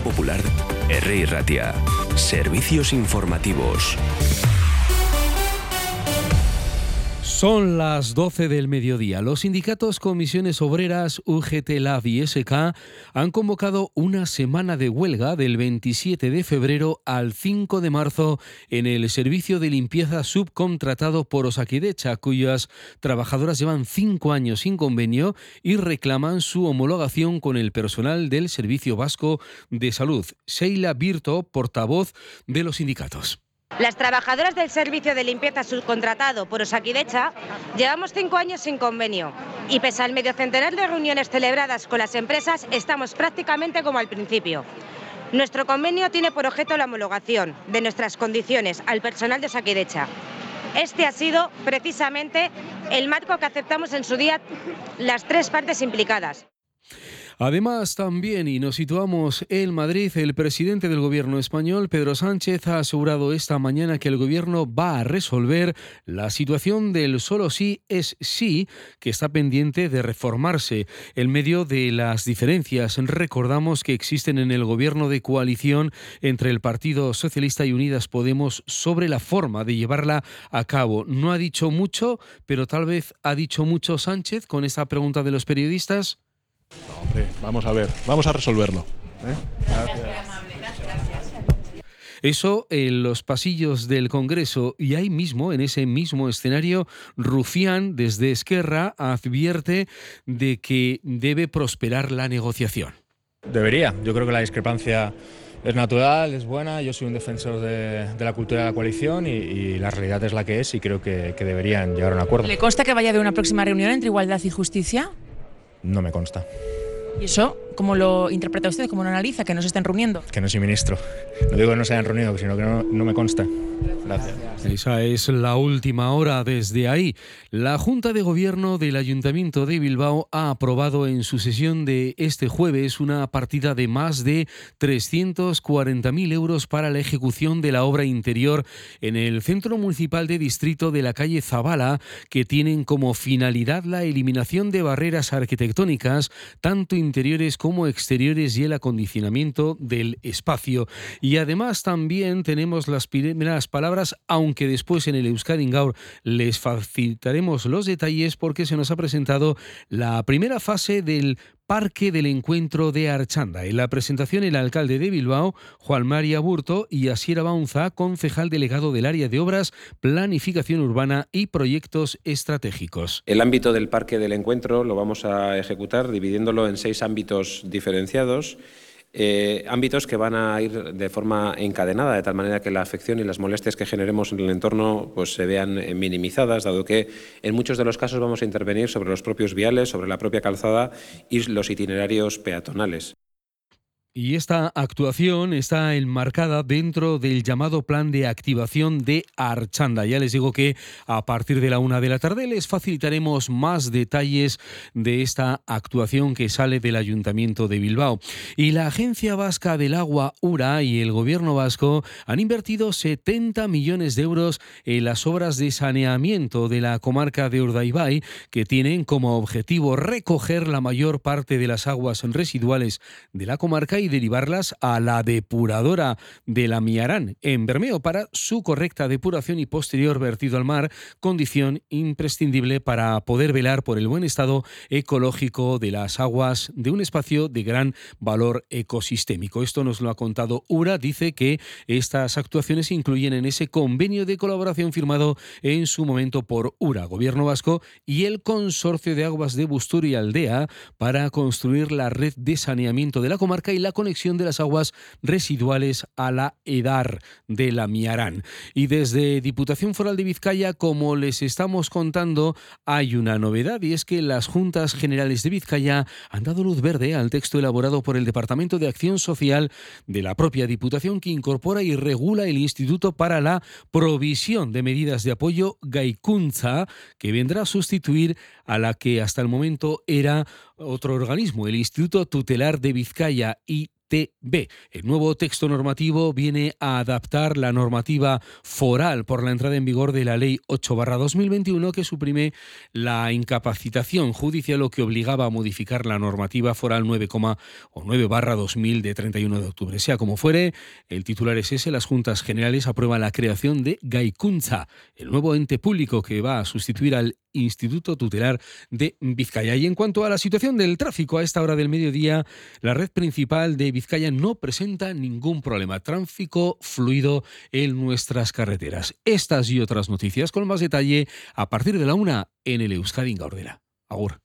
Popular, R. Ratia. Servicios informativos. Son las 12 del mediodía. Los sindicatos Comisiones Obreras, UGT, LAB y SK han convocado una semana de huelga del 27 de febrero al 5 de marzo en el servicio de limpieza subcontratado por Osakidecha, cuyas trabajadoras llevan cinco años sin convenio y reclaman su homologación con el personal del Servicio Vasco de Salud. Sheila Birto, portavoz de los sindicatos. Las trabajadoras del servicio de limpieza subcontratado por Osakidecha llevamos cinco años sin convenio y pese al medio centenar de reuniones celebradas con las empresas estamos prácticamente como al principio. Nuestro convenio tiene por objeto la homologación de nuestras condiciones al personal de Osakidecha. Este ha sido precisamente el marco que aceptamos en su día las tres partes implicadas. Además, también, y nos situamos en Madrid, el presidente del gobierno español, Pedro Sánchez, ha asegurado esta mañana que el gobierno va a resolver la situación del solo sí es sí, que está pendiente de reformarse. En medio de las diferencias, recordamos que existen en el gobierno de coalición entre el Partido Socialista y Unidas Podemos sobre la forma de llevarla a cabo. No ha dicho mucho, pero tal vez ha dicho mucho Sánchez con esta pregunta de los periodistas. Hombre, vamos a ver, vamos a resolverlo. ¿eh? Eso en los pasillos del Congreso y ahí mismo, en ese mismo escenario, Rufián desde Esquerra advierte de que debe prosperar la negociación. Debería. Yo creo que la discrepancia es natural, es buena. Yo soy un defensor de, de la cultura de la coalición y, y, la realidad es la que es y creo que, que deberían llegar a un acuerdo. ¿Le consta que vaya a haber una próxima reunión entre igualdad y justicia? No me consta. ¿Y eso cómo lo interpreta usted? ¿Cómo lo analiza? ¿Que no se estén reuniendo? Que no soy ministro. No digo que no se hayan reunido, sino que no, no me consta. Gracias. Esa es la última hora desde ahí. La Junta de Gobierno del Ayuntamiento de Bilbao ha aprobado en su sesión de este jueves una partida de más de 340.000 euros para la ejecución de la obra interior en el Centro Municipal de Distrito de la calle Zabala, que tienen como finalidad la eliminación de barreras arquitectónicas, tanto interiores como exteriores y el acondicionamiento del espacio. Y además también tenemos las primeras palabras, aunque después en el Euskadi Gaur les facilitaremos los detalles porque se nos ha presentado la primera fase del Parque del Encuentro de Archanda. En la presentación, el alcalde de Bilbao, Juan María Burto, y Asiera Baunza, concejal delegado del área de obras, planificación urbana y proyectos estratégicos. El ámbito del Parque del Encuentro lo vamos a ejecutar dividiéndolo en seis ámbitos diferenciados. Eh, ámbitos que van a ir de forma encadenada, de tal manera que la afección y las molestias que generemos en el entorno pues, se vean eh, minimizadas, dado que en muchos de los casos vamos a intervenir sobre los propios viales, sobre la propia calzada y los itinerarios peatonales. Y esta actuación está enmarcada dentro del llamado plan de activación de Archanda. Ya les digo que a partir de la una de la tarde les facilitaremos más detalles de esta actuación que sale del Ayuntamiento de Bilbao. Y la Agencia Vasca del Agua, URA, y el Gobierno vasco han invertido 70 millones de euros en las obras de saneamiento de la comarca de Urdaibai, que tienen como objetivo recoger la mayor parte de las aguas residuales de la comarca y derivarlas a la depuradora de la Miarán en Bermeo para su correcta depuración y posterior vertido al mar, condición imprescindible para poder velar por el buen estado ecológico de las aguas de un espacio de gran valor ecosistémico. Esto nos lo ha contado URA, dice que estas actuaciones incluyen en ese convenio de colaboración firmado en su momento por URA, Gobierno Vasco y el Consorcio de Aguas de Bustur y Aldea para construir la red de saneamiento de la comarca y la conexión de las aguas residuales a la EDAR de la Miarán. Y desde Diputación Foral de Vizcaya, como les estamos contando, hay una novedad y es que las Juntas Generales de Vizcaya han dado luz verde al texto elaborado por el Departamento de Acción Social de la propia Diputación que incorpora y regula el Instituto para la Provisión de Medidas de Apoyo Gaikunza, que vendrá a sustituir a la que hasta el momento era otro organismo, el Instituto Tutelar de Vizcaya y B. El nuevo texto normativo viene a adaptar la normativa foral por la entrada en vigor de la Ley 8-2021 que suprime la incapacitación judicial o que obligaba a modificar la normativa foral 9, o 9-2000 de 31 de octubre. Sea como fuere, el titular es ese. Las Juntas Generales aprueban la creación de Gaikunza, el nuevo ente público que va a sustituir al Instituto Tutelar de Vizcaya. Y en cuanto a la situación del tráfico a esta hora del mediodía, la red principal de Vizcaya no presenta ningún problema. Tráfico fluido en nuestras carreteras. Estas y otras noticias con más detalle a partir de la una en el Euskadi Gaurdela. Agur.